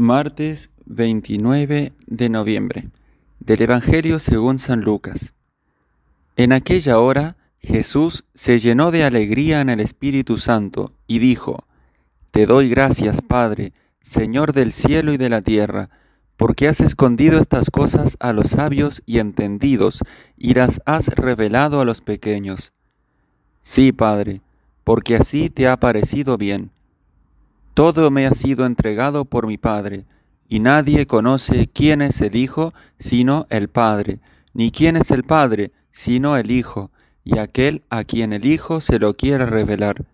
Martes 29 de noviembre del Evangelio según San Lucas. En aquella hora Jesús se llenó de alegría en el Espíritu Santo y dijo, Te doy gracias, Padre, Señor del cielo y de la tierra, porque has escondido estas cosas a los sabios y entendidos y las has revelado a los pequeños. Sí, Padre, porque así te ha parecido bien. Todo me ha sido entregado por mi Padre, y nadie conoce quién es el Hijo sino el Padre, ni quién es el Padre sino el Hijo, y aquel a quien el Hijo se lo quiera revelar.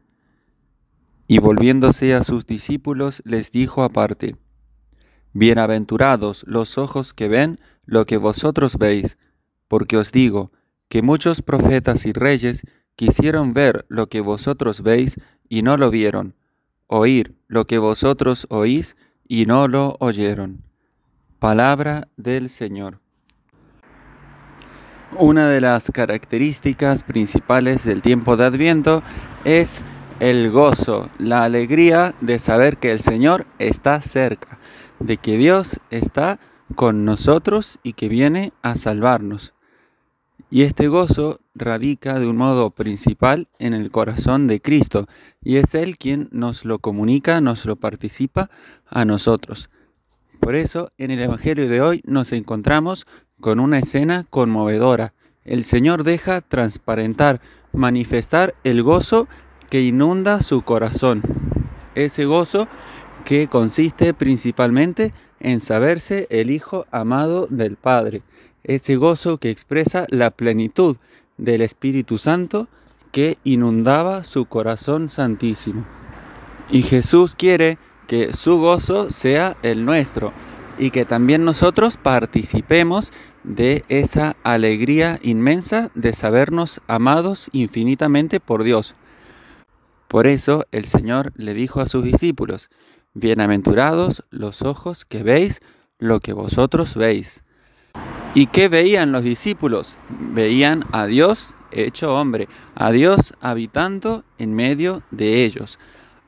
Y volviéndose a sus discípulos les dijo aparte, Bienaventurados los ojos que ven lo que vosotros veis, porque os digo que muchos profetas y reyes quisieron ver lo que vosotros veis y no lo vieron oír lo que vosotros oís y no lo oyeron. Palabra del Señor. Una de las características principales del tiempo de Adviento es el gozo, la alegría de saber que el Señor está cerca, de que Dios está con nosotros y que viene a salvarnos. Y este gozo radica de un modo principal en el corazón de Cristo, y es Él quien nos lo comunica, nos lo participa a nosotros. Por eso, en el Evangelio de hoy nos encontramos con una escena conmovedora. El Señor deja transparentar, manifestar el gozo que inunda su corazón. Ese gozo que consiste principalmente en saberse el Hijo amado del Padre ese gozo que expresa la plenitud del Espíritu Santo que inundaba su corazón santísimo. Y Jesús quiere que su gozo sea el nuestro y que también nosotros participemos de esa alegría inmensa de sabernos amados infinitamente por Dios. Por eso el Señor le dijo a sus discípulos, Bienaventurados los ojos que veis lo que vosotros veis. ¿Y qué veían los discípulos? Veían a Dios hecho hombre, a Dios habitando en medio de ellos,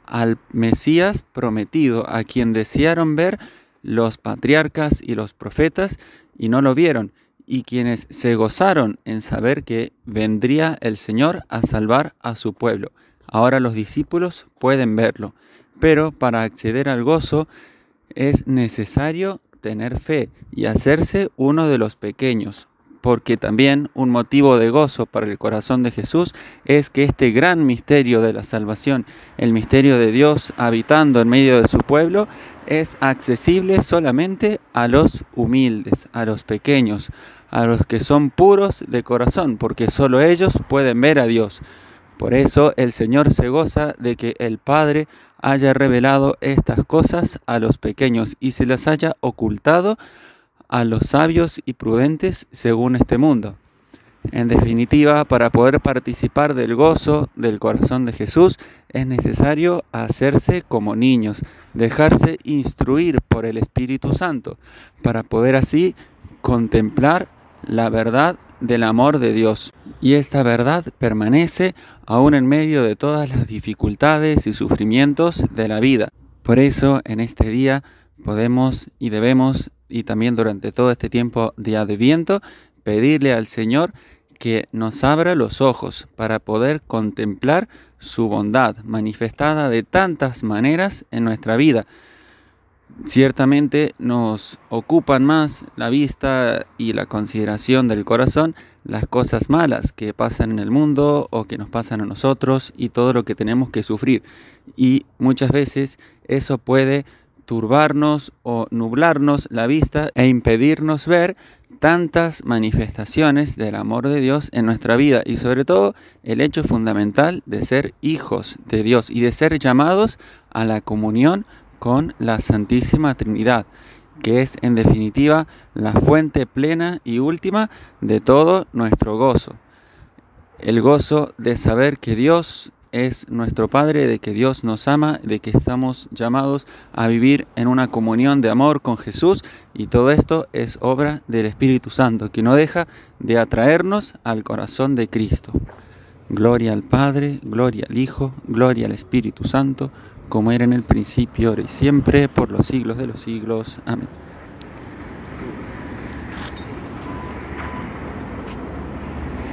al Mesías prometido, a quien desearon ver los patriarcas y los profetas y no lo vieron, y quienes se gozaron en saber que vendría el Señor a salvar a su pueblo. Ahora los discípulos pueden verlo, pero para acceder al gozo es necesario tener fe y hacerse uno de los pequeños, porque también un motivo de gozo para el corazón de Jesús es que este gran misterio de la salvación, el misterio de Dios habitando en medio de su pueblo, es accesible solamente a los humildes, a los pequeños, a los que son puros de corazón, porque solo ellos pueden ver a Dios. Por eso el Señor se goza de que el Padre haya revelado estas cosas a los pequeños y se las haya ocultado a los sabios y prudentes según este mundo. En definitiva, para poder participar del gozo del corazón de Jesús es necesario hacerse como niños, dejarse instruir por el Espíritu Santo, para poder así contemplar la verdad del amor de Dios. Y esta verdad permanece aún en medio de todas las dificultades y sufrimientos de la vida. Por eso en este día podemos y debemos, y también durante todo este tiempo de adviento, pedirle al Señor que nos abra los ojos para poder contemplar su bondad manifestada de tantas maneras en nuestra vida ciertamente nos ocupan más la vista y la consideración del corazón las cosas malas que pasan en el mundo o que nos pasan a nosotros y todo lo que tenemos que sufrir. Y muchas veces eso puede turbarnos o nublarnos la vista e impedirnos ver tantas manifestaciones del amor de Dios en nuestra vida y sobre todo el hecho fundamental de ser hijos de Dios y de ser llamados a la comunión con la Santísima Trinidad, que es en definitiva la fuente plena y última de todo nuestro gozo. El gozo de saber que Dios es nuestro Padre, de que Dios nos ama, de que estamos llamados a vivir en una comunión de amor con Jesús y todo esto es obra del Espíritu Santo, que no deja de atraernos al corazón de Cristo. Gloria al Padre, gloria al Hijo, gloria al Espíritu Santo, como era en el principio, ahora y siempre, por los siglos de los siglos. Amén.